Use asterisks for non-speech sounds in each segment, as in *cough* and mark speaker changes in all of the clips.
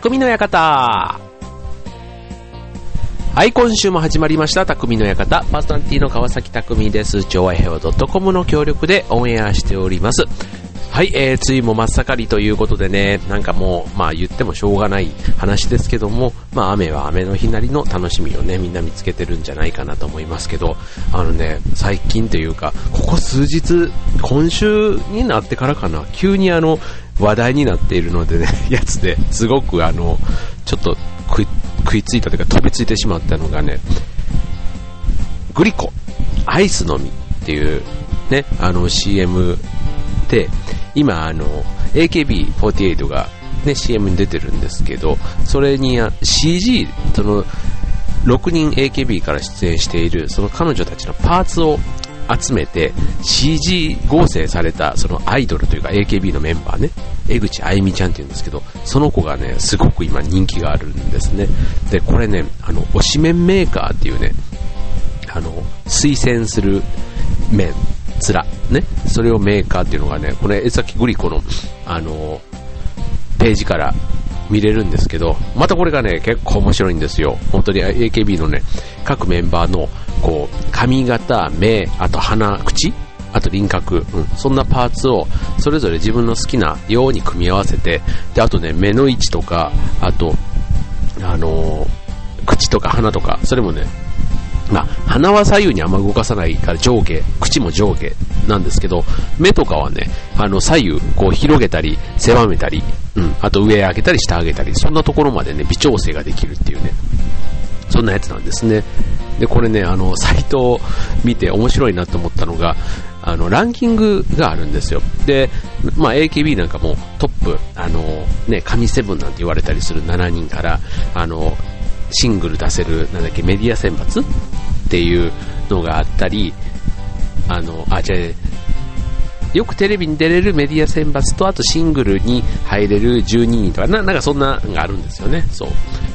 Speaker 1: 匠の館。はい、今週も始まりました、匠の館。パーソナリティの川崎匠です。超愛平和 .com の協力でオンエアしております。はい、えー、梅雨も真っ盛りということでね、なんかもう、まあ言ってもしょうがない話ですけども、まあ雨は雨の日なりの楽しみをね、みんな見つけてるんじゃないかなと思いますけど、あのね、最近というか、ここ数日、今週になってからかな、急にあの、話題になっているのでね、*laughs* やつですごくあの、ちょっと食い食いついたというか飛びついてしまったのがね、グリコ、アイスのみっていうね、あの CM で、今あの AKB48 がね、CM に出てるんですけど、それに CG、その、6人 AKB から出演している、その彼女たちのパーツを集めて CG 合成されたそのアイドルというか AKB のメンバーね、江口あゆみちゃんって言うんですけど、その子がね、すごく今人気があるんですね。で、これね、あの、推しメンメーカーっていうね、あの、推薦する麺、つら、ね、それをメーカーっていうのがね、これ、江崎グリコの、あの、ページから見れるんですけど、またこれがね、結構面白いんですよ。本当に AKB のね、各メンバーの、こう、髪型、目、あと鼻、口あと輪郭、うん、そんなパーツをそれぞれ自分の好きなように組み合わせて、で、あとね、目の位置とか、あと、あのー、口とか鼻とか、それもね、まあ、鼻は左右にあんま動かさないから上下、口も上下なんですけど、目とかはね、あの左右こう広げたり、狭めたり、うん、あと上上げたり下上げたり、そんなところまでね、微調整ができるっていうね、そんなやつなんですね。で、これね、あの、サイトを見て面白いなと思ったのが、あの、ランキングがあるんですよ。で、まあ、AKB なんかもトップ、あの、ね、神セブンなんて言われたりする7人から、あの、シングル出せる、なんだっけ、メディア選抜っていうのがあったり、あの、あ、じゃよくテレビに出れるメディア選抜と、あとシングルに入れる12人とか、ななんかそんなのがあるんですよね。そう。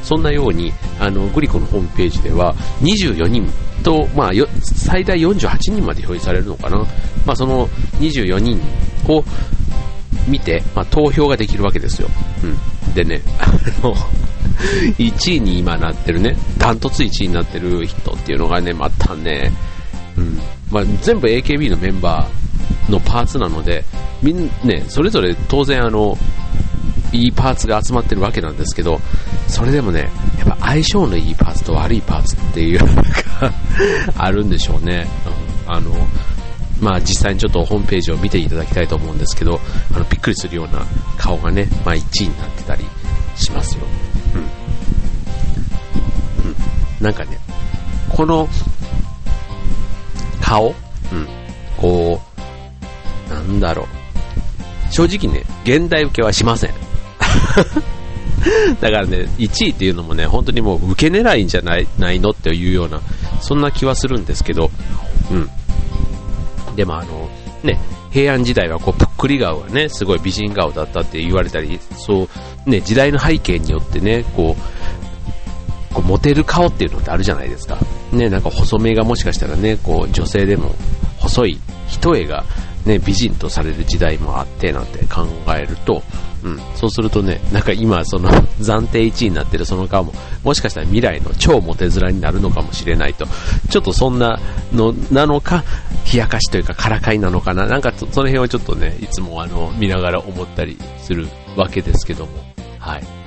Speaker 1: そんなように、あの、グリコのホームページでは、24人と、まあ、最大48人まで表示されるのかな。まあ、その24人を見て、まあ、投票ができるわけですよ。うん。でね、あの、*laughs* 1位に今なってるね、ダントツ1位になってる人っていうのがね、またね、うん、まあ、全部 AKB のメンバーのパーツなので、みんね、それぞれ当然あの、いいパーツが集まってるわけなんですけど、それでもね、やっぱ相性のいいパーツと悪いパーツっていうのがあるんでしょうね。うん、あの、まあ実際にちょっとホームページを見ていただきたいと思うんですけど、あのびっくりするような顔がね、まあ1位になってたりしますよ。うん。うん。なんかね、この顔？うん。こう、なんだろう。正直ね、現代受けはしません。*laughs* だからね、1位っていうのもね、本当にもう受け狙いんじゃないないのっていうような、そんな気はするんですけど、うん。でもあの、ね、平安時代はこう、ぷっくり顔がね、すごい美人顔だったって言われたり、そう、ね、時代の背景によってね、こう、こうモテる顔っていうのってあるじゃないですか。ね、なんか細めがもしかしたらね、こう、女性でも細い一重がね、美人とされる時代もあってなんて考えると、うん、そうするとね、なんか今その *laughs* 暫定1位になってるその顔も、もしかしたら未来の超モテ面になるのかもしれないと、ちょっとそんなのなのか、冷やかしというかからかいなのかな、なんかその辺はちょっとね、いつもあの、見ながら思ったりするわけですけども、はい。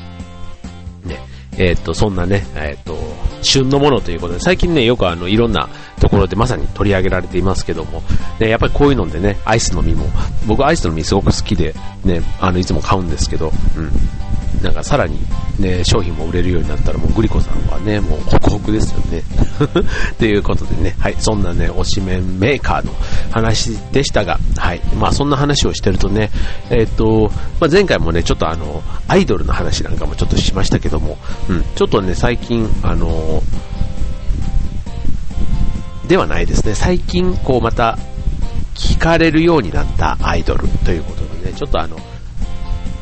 Speaker 1: ね、えー、と、そんなね、えー、と、旬のものということで、最近ね、よくあの、いろんなところでまさに取り上げられていますけども、ね、やっぱりこういうのでね、アイスの実も、僕アイスの実すごく好きで、ね、あの、いつも買うんですけど、うん。なんかさらにね、商品も売れるようになったらもうグリコさんはね、もうホクホクですよね。*laughs* ということでね、はい、そんなね、推しメンメーカーの話でしたが、はい、まあそんな話をしてるとね、えっ、ー、と、まあ、前回もね、ちょっとあの、アイドルの話なんかもちょっとしましたけども、うん、ちょっとね、最近、あの、ではないですね、最近こうまた聞かれるようになったアイドルということでね、ちょっとあの、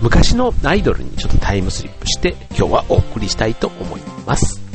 Speaker 1: 昔のアイドルにちょっとタイムスリップして今日はお送りしたいと思います。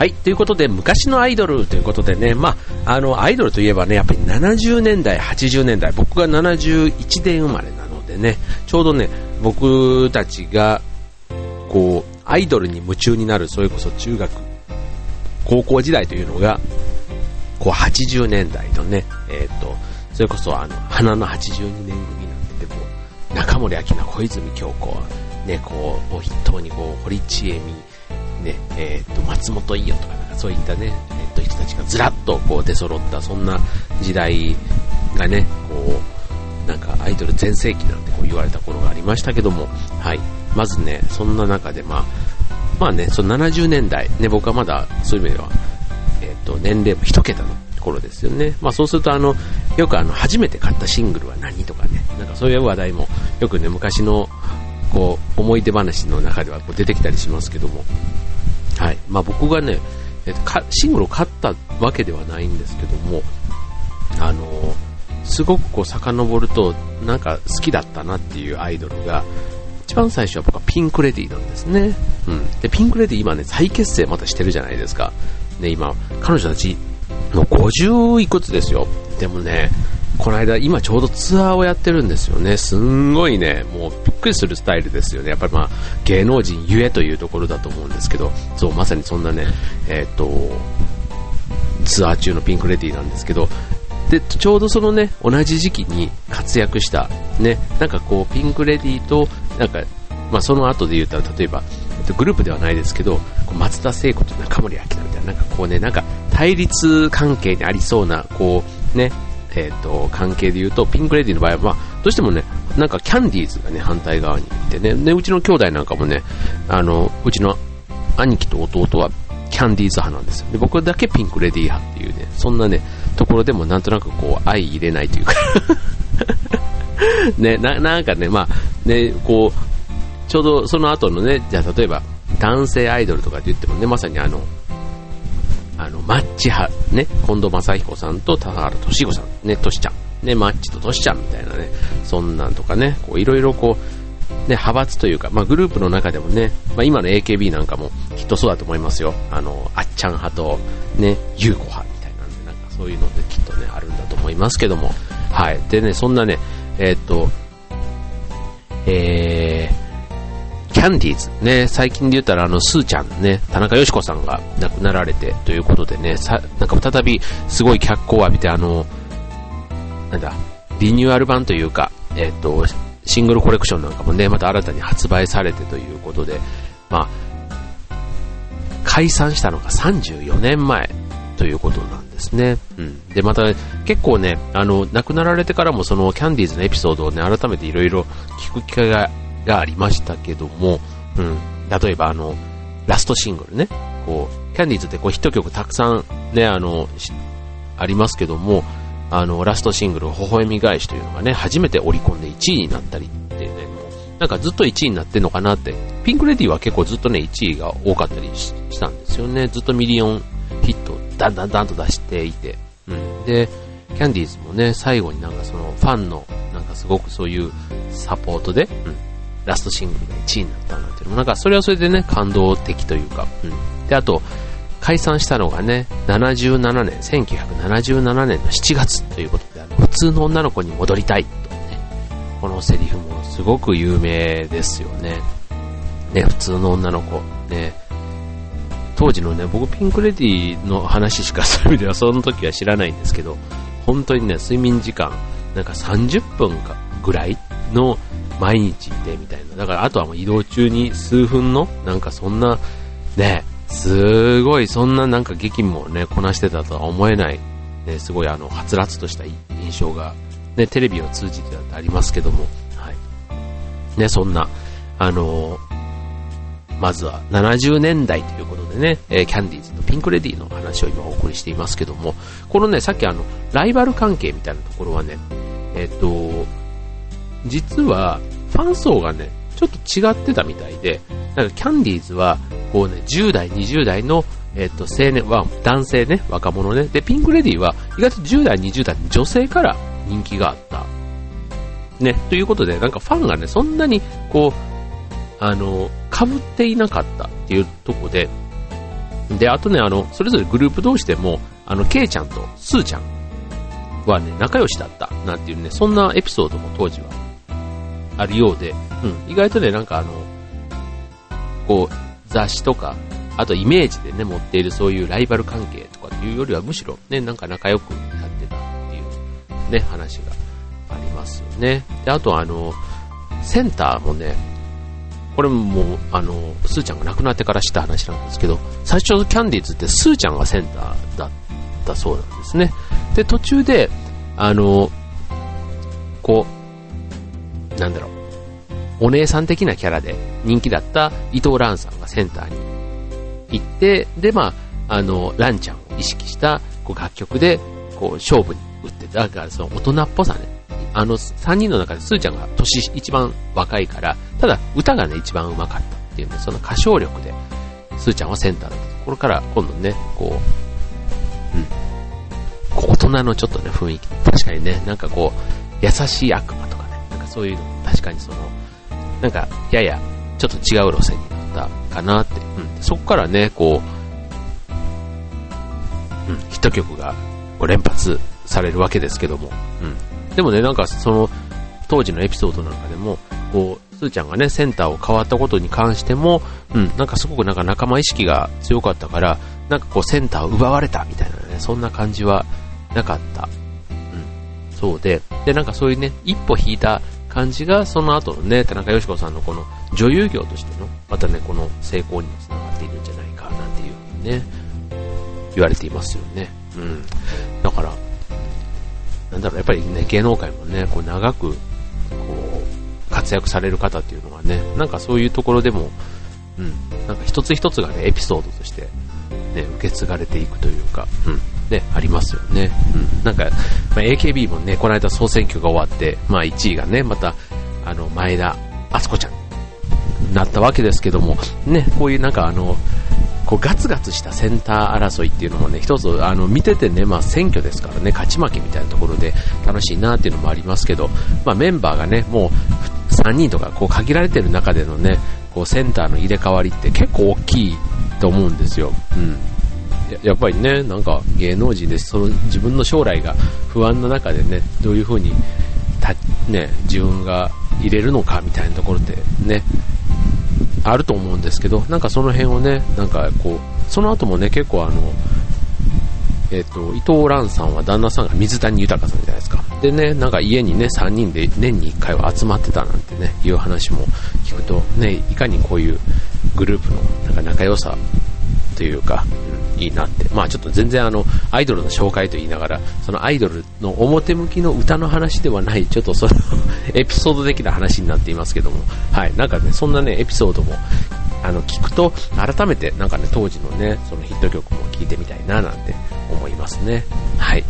Speaker 1: はい、ということで、昔のアイドルということでね、まあ、あの、アイドルといえばね、やっぱり70年代、80年代、僕が71年生まれなのでね、ちょうどね、僕たちが、こう、アイドルに夢中になる、それこそ中学、高校時代というのが、こう、80年代のね、えっ、と、それこそあの、花の82年組なんてて、こう、中森明菜、小泉京子、ね、こう、を筆頭に、こう、堀ちえみ、ね、えっ、と、松本伊代とか、なんかそういったね、えっ、と、人たちがずらっとこう出揃った、そんな時代がね、こう、なんかアイドル全盛期なんてこう言われた頃がありましたけども、はい。まずね、そんな中でまあ、まあね、その70年代、ね、僕はまだそういう意味では、えっ、と、年齢も一桁の頃ですよね。まあそうするとあの、よくあの、初めて買ったシングルは何とかね、なんかそういう話題も、よくね、昔の、こう、思い出話の中ではこう出てきたりしますけども、はい。まあ僕がね、シングルを買ったわけではないんですけども、あのすごくこう遡ると、なんか好きだったなっていうアイドルが、一番最初は僕はピンクレディーなんですね。うん。で、ピンクレディ今ね、再結成またしてるじゃないですか。ね、今、彼女たち、もう50いくつですよ。でもね、この間、今ちょうどツアーをやってるんですよね。すんごいね、もうびっくりするスタイルですよね。やっぱりまあ、芸能人ゆえというところだと思うんですけど、そう、まさにそんなね、えっ、と、ツアー中のピンクレディーなんですけど、で、ちょうどそのね、同じ時期に活躍した、ね、なんかこう、ピンクレディーと、なんか、まあその後で言ったら、例えば、グループではないですけど、松田聖子と中森明菜みたいな、なんかこうね、なんか対立関係にありそうな、こう、ね、えっ、と、関係で言うと、ピンクレディーの場合は、まあ、どうしてもね、なんかキャンディーズがね、反対側にいてね、で、うちの兄弟なんかもね、あの、うちの兄貴と弟はキャンディーズ派なんですよ。で、僕だけピンクレディー派っていうね、そんなね、ところでもなんとなくこう、相入れないというか *laughs* ね、な、なんかね、まあ、ね、こう、ちょうどその後のね、じゃあ例えば、男性アイドルとかって言ってもね、まさにあの、あの、マッチ派、ね、近藤正彦さんと田原俊彦さん、ね、としちゃん、ね、マッチととしちゃんみたいなね、そんなんとかね、こういろいろこう、ね、派閥というか、まあ、グループの中でもね、まあ、今の AKB なんかもきっとそうだと思いますよ。あの、あっちゃん派と、ね、ゆうこ派みたいなんで、なんかそういうのできっとね、あるんだと思いますけども。はい。でね、そんなね、えー、っと、えー、キャンディーズね、最近で言ったらあの、スーちゃんね、田中よし子さんが亡くなられてということでね、さ、なんか再びすごい脚光を浴びてあの、なんだ、リニューアル版というか、えっ、と、シングルコレクションなんかもね、また新たに発売されてということで、まあ、解散したのが34年前ということなんですね。うん。で、また、結構ね、あの、亡くなられてからもそのキャンディーズのエピソードをね、改めていろいろ聞く機会ががありましたけども、うん、例えばあの、ラストシングルね、こう、キャンディーズってこうヒット曲たくさんね、あの、ありますけども、あの、ラストシングル、微笑み返しというのがね、初めてオリコンで1位になったりってね、もうなんかずっと1位になってんのかなって、ピンクレディは結構ずっとね、1位が多かったりしたんですよね。ずっとミリオンヒットをだんだんだんと出していて、うん。で、キャンディーズもね、最後になんかそのファンの、なんかすごくそういうサポートで、うん、ラストシングルが1位になったなんていうのも、なんかそれはそれでね、感動的というか、うん。で、あと、解散したのがね、77年、1977年の7月ということで、あの普通の女の子に戻りたいとね、このセリフもすごく有名ですよね。ね、普通の女の子、ね、当時のね、僕ピンクレディの話しかそういう意味ではその時は知らないんですけど、本当にね、睡眠時間、なんか30分かぐらいの毎日いてみたいな。だからあとはもう移動中に数分の、なんかそんな、ね、すごいそんななんか劇もね、こなしてたとは思えない、ね、すごいあの、はつらつとした印象が、ね、テレビを通じてだってありますけども、はい。ね、そんな、あのまずは70年代ということでね、えー、キャンディーズのピンクレディーの話を今お送りしていますけども、このね、さっきあの、ライバル関係みたいなところはね、えっ、ー、と、実は、ファン層がね、ちょっと違ってたみたいで、なんかキャンディーズは、こうね、10代、20代の、えっ、と、青年は、男性ね、若者ね。で、ピンクレディーは、意外と10代、20代の女性から人気があった。ね、ということで、なんかファンがね、そんなに、こう、あの、被っていなかったっていうとこで、で、あとね、あの、それぞれグループ同士でも、あの、ケイちゃんとスーちゃんはね、仲良しだったなんていうね、そんなエピソードも当時はあるようで、うん、意外とね、なんかあの、こう、雑誌とか、あとイメージでね、持っているそういうライバル関係とかっていうよりはむしろね、なんか仲良くやってたっていうね、話がありますよね。で、あとあの、センターもね、これもあの、スーちゃんが亡くなってから知った話なんですけど、最初キャンディーズってスーちゃんがセンターだったそうなんですね。で、途中で、あの、こう、なんだろう、お姉さん的なキャラで人気だった伊藤蘭さんがセンターに行って、で、まあ、あの、蘭ちゃんを意識したこう楽曲で、こう、勝負に打って、だからその大人っぽさね、あの、3人の中でスーちゃんが年一番若いから、ただ歌がね、一番上手かったっていうね、その歌唱力で、スーちゃんはセンターだった。ところから、今度ね、こう、うん、こう大人のちょっとね、雰囲気、確かにね、なんかこう、優しい悪魔、そういうの、確かにその、なんか、やや、ちょっと違う路線になったかなって、うん、そこからね、こう、うん、ヒット曲がこう連発されるわけですけども、うん、でもね、なんかその、当時のエピソードなんかでも、こう、すーちゃんがね、センターを変わったことに関しても、うん、なんかすごくなんか仲間意識が強かったから、なんかこうセンターを奪われたみたいなね、そんな感じはなかった。うん、そうで、で、なんかそういうね、一歩引いた感じが、その後のね、田中よし子さんのこの女優業としての、またね、この成功にもつながっているんじゃないかなんていうふうにね、言われていますよね。うん。だから、なんだろう、やっぱりね、芸能界もね、こう長く、こう、活躍される方っていうのがね、なんかそういうところでも、うん、なんか一つ一つがね、エピソードとして、ね、受け継がれていくというか、うん、ね、ありますよね。うん、なんか、まあ、AKB もね、この間総選挙が終わって、まあ1位がね、また、あの、前田敦子ちゃんになったわけですけども、ね、こういうなんかあの、こうガツガツしたセンター争いっていうのもね、一つあの見ててね、まあ選挙ですからね、勝ち負けみたいなところで楽しいなっていうのもありますけど、まあメンバーがね、もう3人とかこう限られてる中でのね、こうセンターの入れ替わりって結構大きいと思うんですよ。うんや。っぱりね、なんか芸能人でその自分の将来が不安な中でね、どういう風にた、ね、自分が入れるのかみたいなところってね、あると思うんですけど、なんかその辺をね、なんかこう、その後もね、結構あの、えっ、と、伊藤蘭さんは旦那さんが水谷豊さんじゃないですか。でね、なんか家にね、3人で年に1回は集まってたなんてね、いう話も聞くと、ね、いかにこういうグループのなんか仲良さというか、いいなって。まあちょっと全然あの、アイドルの紹介と言いながら、そのアイドルの表向きの歌の話ではない、ちょっとその *laughs* エピソード的な話になっていますけども、はい、なんかね、そんなね、エピソードも、あの、聞くと、改めてなんかね、当時のね、そのヒット曲も聴いてみたいななんて思いますね。はい。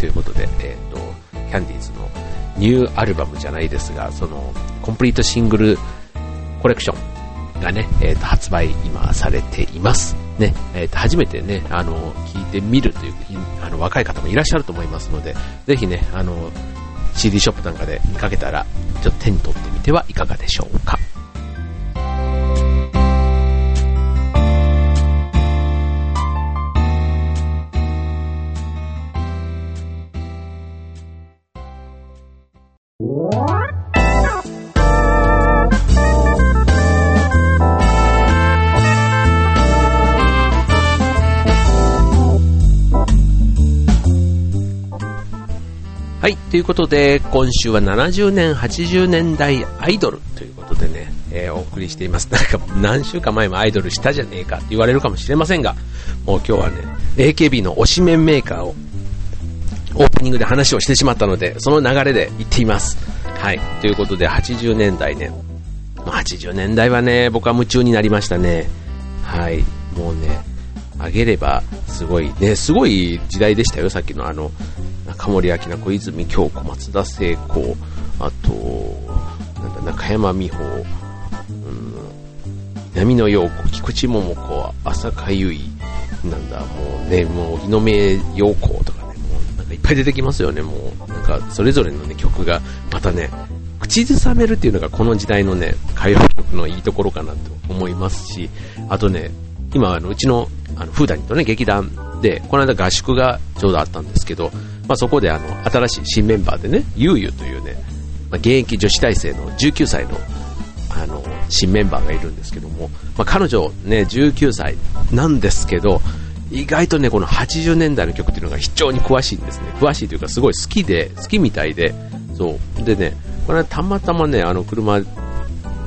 Speaker 1: ということで、えっ、ー、と、キャンディーズのニューアルバムじゃないですが、その、コンプリートシングルコレクションがね、え、ー、と、発売今されています。ね、えっ、ー、と、初めてね、あの、聞いてみるという、あの、若い方もいらっしゃると思いますので、ぜひね、あの、CD ショップなんかで見かけたら、ちょっと手に取ってみてはいかがでしょうか。ということで、今週は70年、80年代アイドルということでね、えー、お送りしています。なんか、何週間前もアイドルしたじゃねえかって言われるかもしれませんが、もう今日はね、AKB の推しメンメーカーを、オープニングで話をしてしまったので、その流れで言っています。はい、ということで、80年代ね、80年代はね、僕は夢中になりましたね。はい、もうね、あげれば、すごい、ね、すごい時代でしたよ、さっきのあの、中森明菜、小泉京子、松田聖子、あと、なんだ、中山美穂、うん、南野陽子、菊池桃子、浅香唯、なんだ、もうね、もう、井上陽子とかね、もう、なんかいっぱい出てきますよね、もう、なんか、それぞれのね、曲が、またね、口ずさめるっていうのがこの時代のね、歌謡曲のいいところかなと思いますし、あとね、今、あの、うちの、あの、フーダニとね、劇団で、この間合宿がちょうどあったんですけど、まあ、そこであの、新しい新メンバーでね、ゆうゆうというね、まあ、現役女子大生の19歳の、あの、新メンバーがいるんですけども、まあ、彼女ね、19歳なんですけど、意外とね、この80年代の曲っていうのが非常に詳しいんですね。詳しいというか、すごい好きで、好きみたいで、そう。でね、これたまたまね、あの車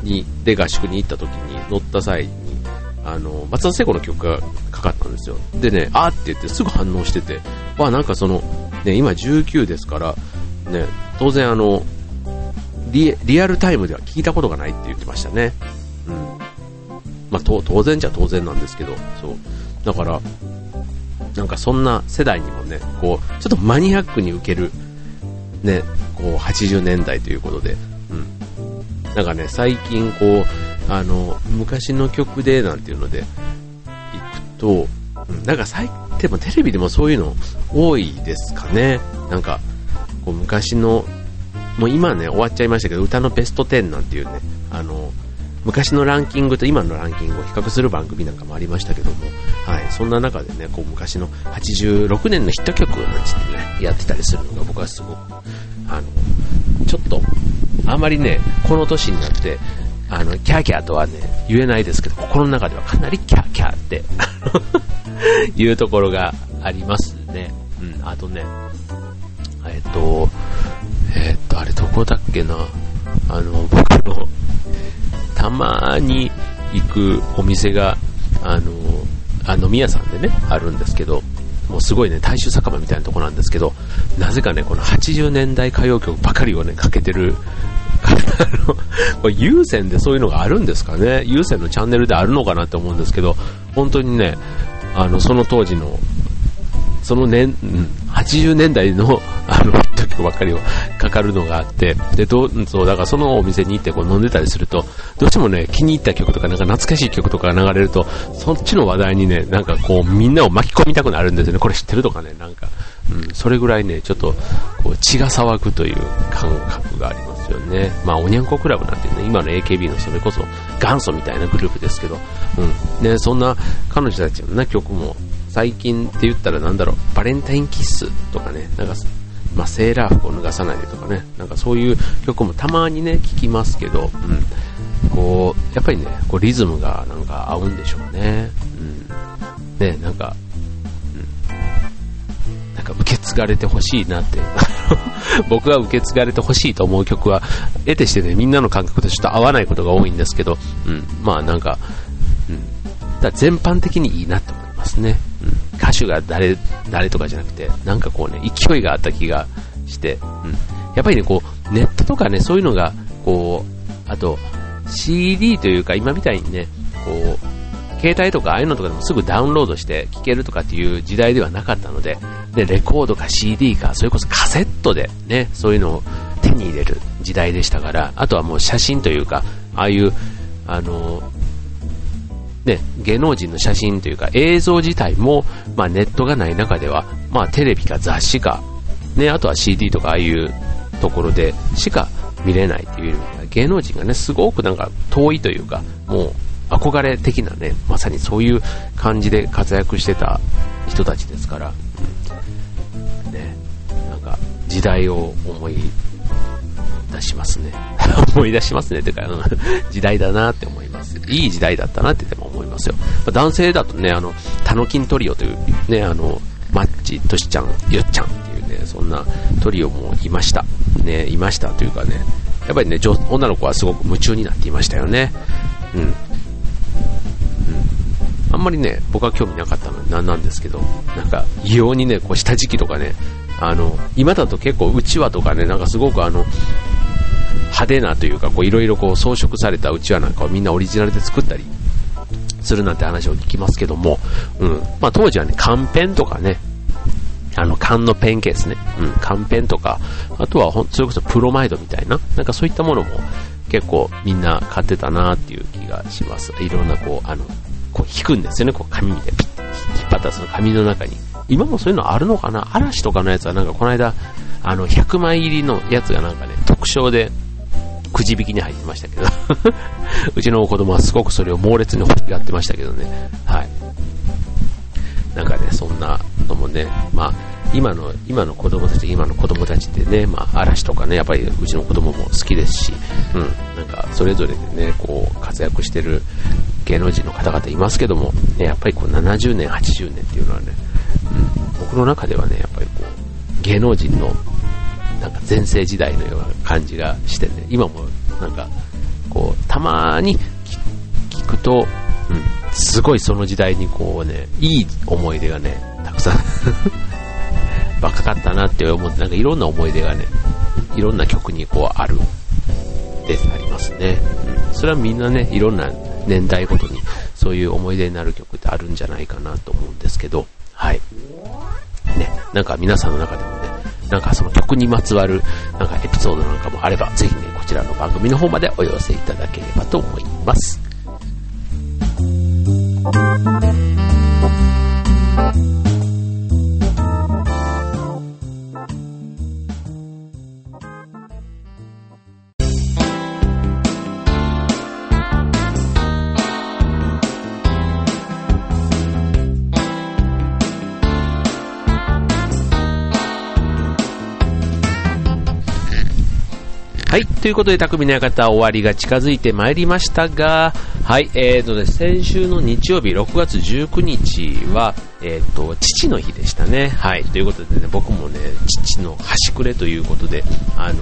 Speaker 1: に、で合宿に行った時に乗った際に、あの、松田聖子の曲がかかったんですよ。でね、あーって言ってすぐ反応してて、わ、なんかその、ね、今19ですから、ね、当然あの、リリアルタイムでは聞いたことがないって言ってましたね。うん。まあ、当然じゃ当然なんですけど、そう。だから、なんかそんな世代にもね、こう、ちょっとマニアックに受ける、ね、こう、80年代ということで、うん。なんかね、最近こう、あの、昔の曲でなんていうので、行くと、なんか最、でもテレビでもそういうの多いですかね。なんか、こう昔の、もう今ね、終わっちゃいましたけど、歌のベスト10なんていうね、あの、昔のランキングと今のランキングを比較する番組なんかもありましたけども、はい、そんな中でね、こう昔の86年のヒット曲なんつってね、やってたりするのが僕はすごく、あの、ちょっと、あまりね、この年になって、あの、キャーキャーとはね、言えないですけど、心の中ではかなりキャーキャーって *laughs* いうところがありますね。うん、あとね、えっと、えっと、あれどこだっけな、あの、僕の、たまに行くお店が、あの、あ飲み屋さんでね、あるんですけど、もうすごいね、大衆酒場みたいなとこなんですけど、なぜかね、この80年代歌謡曲ばかりをね、かけてる、あの、これ有線でそういうのがあるんですかね？有線のチャンネルであるのかなって思うんですけど、本当にね、あの、その当時のその年、うん、80年代の、あの、曲ばっかりをかかるのがあって、で、どう、そう、だからそのお店に行ってこう飲んでたりすると、どうしてもね、気に入った曲とか、なんか懐かしい曲とかが流れると、そっちの話題にね、なんかこう、みんなを巻き込みたくなるんですよね。これ知ってるとかね、なんか、うん、それぐらいね、ちょっと、こう、血が騒ぐという感覚がありますよね。まあ、おにゃんこクラブなんてね、今の AKB のそれこそ元祖みたいなグループですけど、うん、ね、そんな彼女たちのね、曲も、最近って言ったらなんだろう、バレンタインキッスとかね、なんか、まあ、セーラー服を脱がさないでとかね、なんかそういう曲もたまにね、聞きますけど、うん、こう、やっぱりね、こうリズムがなんか合うんでしょうね。うん。ね、なんか、うん。なんか受け継がれてほしいなって、*laughs* 僕が受け継がれてほしいと思う曲は、得てしてね、みんなの感覚とちょっと合わないことが多いんですけど、うん、まあなんか、うん。だ全般的にいいなと思いますね。歌手が誰、誰とかじゃなくて、なんかこうね、勢いがあった気がして、うん。やっぱりね、こう、ネットとかね、そういうのが、こう、あと、CD というか、今みたいにね、こう、携帯とかああいうのとかでもすぐダウンロードして聴けるとかっていう時代ではなかったので、で、レコードか CD か、それこそカセットでね、そういうのを手に入れる時代でしたから、あとはもう写真というか、ああいう、あの、ね、芸能人の写真というか映像自体も、まあ、ネットがない中では、まあ、テレビか雑誌か、ね、あとは CD とかああいうところでしか見れないという芸能人がね、すごくなんか遠いというか、もう憧れ的なね、まさにそういう感じで活躍してた人たちですから、ね、なんか時代を思い出しますね。*laughs* 思い出しますね。てか、*laughs* 時代だなって思います。いい時代だったなってでも思いますよ。男性だとね、あの、タノキントリオというね、あの、マッチ、トシちゃん、ヨッちゃんっていうね、そんなトリオもいました。ね、いましたというかね、やっぱりね、女の子はすごく夢中になっていましたよね。うん。うん。あんまりね、僕は興味なかったのになんなんですけど、なんか、異様にね、こう下敷きとかね、あの、今だと結構うちわとかね、なんかすごくあの、派手なというか、いろいろ装飾されたうちわなんかをみんなオリジナルで作ったりするなんて話を聞きますけども、うん。まあ当時はね、缶ペンとかね、あの、缶のペンケースね、うん、缶ペンとか、あとは、それこそプロマイドみたいな、なんかそういったものも結構みんな買ってたなっていう気がします。いろんなこう、あの、こう引くんですよね、こう紙でピッ、引っ張ったその紙の中に。今もそういうのあるのかな？嵐とかのやつはなんかこの間、あの、100枚入りのやつがなんかね、特徴で、くじ引きに入ってましたけど *laughs* うちの子供はすごくそれを猛烈に欲しがってましたけどね。はい。なんかね、そんなのもね、まあ、今の、今の子供たち、今の子供たちってね、まあ、嵐とかね、やっぱりうちの子供も好きですし、うん、なんか、それぞれでね、こう、活躍してる芸能人の方々いますけども、ね、やっぱりこう、70年、80年っていうのはね、うん、僕の中ではね、やっぱりこう、芸能人の、なんか前世時代のような感じがしてね、今もなんか、こう、たまに聞くと、うん、すごいその時代にこうね、いい思い出がね、たくさん *laughs* 若かったなって思って、なんかいろんな思い出がね、いろんな曲にこうある、でありますね。うん。それはみんなね、いろんな年代ごとにそういう思い出になる曲ってあるんじゃないかなと思うんですけど、はい。ね、なんか皆さんの中でも、なんかその曲にまつわるなんかエピソードなんかもあれば、ぜひね、こちらの番組の方までお寄せいただければと思います。ということで、匠の館終わりが近づいてまいりましたが、はい。えーとね、先週の日曜日、6月19日は、えーと、父の日でしたね。はい。ということでね、僕もね、父の端くれということで、あの、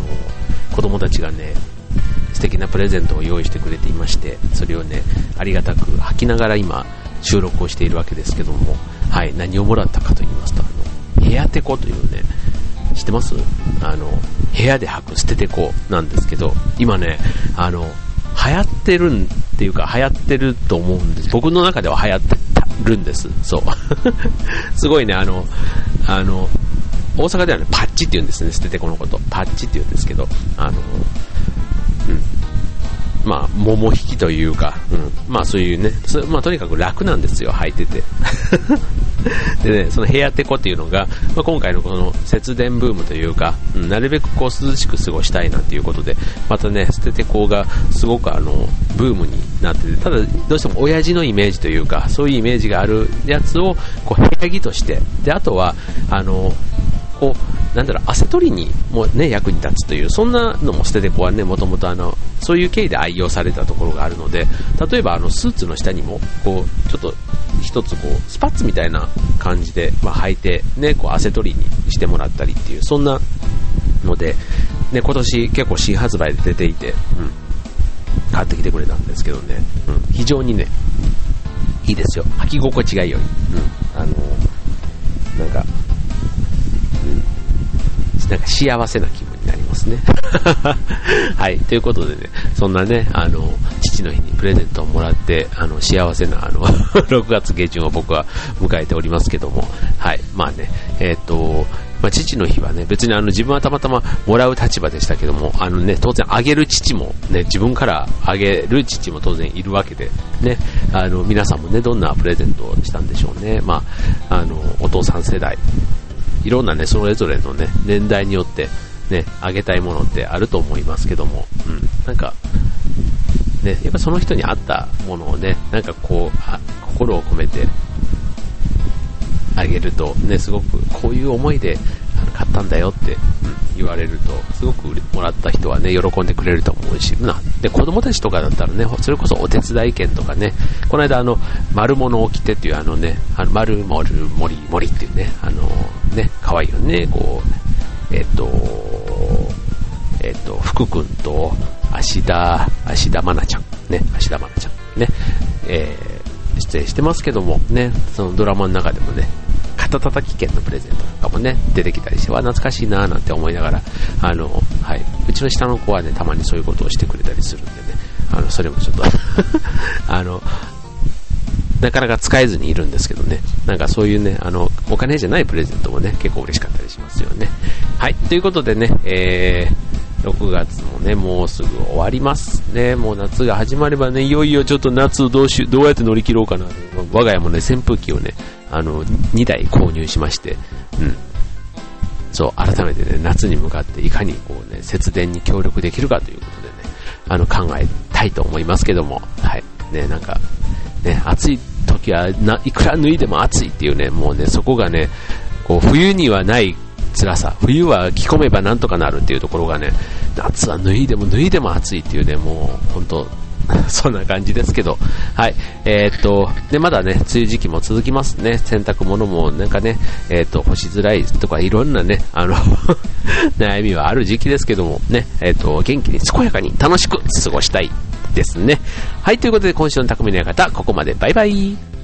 Speaker 1: 子供たちがね、素敵なプレゼントを用意してくれていまして、それをね、ありがたく吐きながら今、収録をしているわけですけども、はい。何をもらったかと言いますと、あの、部屋テコというね、知ってます？あの、部屋で履く捨ててこうなんですけど、今ね、あの、流行ってるんっていうか流行ってると思うんです。僕の中では流行ってるんです。そう。*laughs* すごいね、あの、あの、大阪ではね、パッチって言うんですね、捨ててこのこと。パッチって言うんですけど、あの、うん。まあ、桃引きというか、うん、まあそういうね、まあとにかく楽なんですよ、履いてて。*laughs* *laughs* でね、その部屋テコっていうのが、まあ、今回のこの節電ブームというか、うん、なるべくこう涼しく過ごしたいなんていうことで、またね、捨ててこうがすごくあの、ブームになってて、ただどうしても親父のイメージというか、そういうイメージがあるやつを、こう部屋着として、で、あとは、あの、こう、なんだろう、汗取りにもね、役に立つという、そんなのも捨ててこはね、もともとあの、そういう経緯で愛用されたところがあるので、例えばあの、スーツの下にも、こう、ちょっと、一つこう、スパッツみたいな感じで、まあ、履いて、ね、こう、汗取りにしてもらったりっていう、そんなので、ね、今年結構新発売で出ていて、うん、買ってきてくれたんですけどね、うん、非常にね、いいですよ。履き心地がいいように。うん、あのなんか、なんか幸せな気分になりますね。*laughs* はい、ということでね、そんなね、あの、父の日にプレゼントをもらって、あの、幸せな、あの、*laughs* 6月下旬を僕は迎えておりますけども、はい、まあね、えっ、ー、と、まあ、父の日はね、別にあの自分はたまたまもらう立場でしたけども、あのね、当然あげる父もね、自分からあげる父も当然いるわけで、ね、あの、皆さんもね、どんなプレゼントをしたんでしょうね。まあ、あの、お父さん世代、いろんなね、それぞれのね、年代によって、ね、あげたいものってあると思いますけども、うん、なんか、ね、やっぱその人に合ったものをね、なんかこう、心を込めてあげると、ね、すごくこういう思いで買ったんだよって、うん、言われると、すごくもらった人はね、喜んでくれると思うし、な、で、子供たちとかだったらね、それこそお手伝い券とかね、この間あの、丸物を着てっていうあのね、あの丸々森森っていうね、あのね、可愛いよね、こう、えっ、と、えっ、と、福くんと、芦田、芦田愛菜ちゃん、ね、芦田愛菜ちゃん、ね、えー、出演してますけども、ね、そのドラマの中でもね、肩叩き券のプレゼントとかもね、出てきたりして、わ、懐かしいなーなんて思いながら、あの、はい、うちの下の子はね、たまにそういうことをしてくれたりするんでね、あの、それもちょっと *laughs* あの、なかなか使えずにいるんですけどね、なんかそういうね、あの、お金じゃないプレゼントもね、結構嬉しかったりしますよね。はい、ということでね、えー、6月もね、もうすぐ終わりますね。もう夏が始まればね、いよいよちょっと夏どうし、どうやって乗り切ろうかな。我が家もね、扇風機をね、あの、2台購入しまして、うん。そう、改めてね、夏に向かっていかにこうね、節電に協力できるかということでね、あの、考えたいと思いますけども、はい。ね、なんか、ね、暑い時はな、いくら脱いでも暑いっていうね、もうね、そこがね、こう、冬にはない辛さ、冬は着込めばなんとかなるっていうところがね、夏は脱いでも脱いでも暑いっていうね、もう、本当 *laughs* そんな感じですけど、はい、えー、っと、で、まだね、梅雨時期も続きますね、洗濯物もなんかね、えー、っと、干しづらいとかいろんなね、あの *laughs* 悩みはある時期ですけども、ね、えー、っと、元気に健やかに楽しく過ごしたいですね。はい、ということで今週の匠の館、ここまで。バイバイ。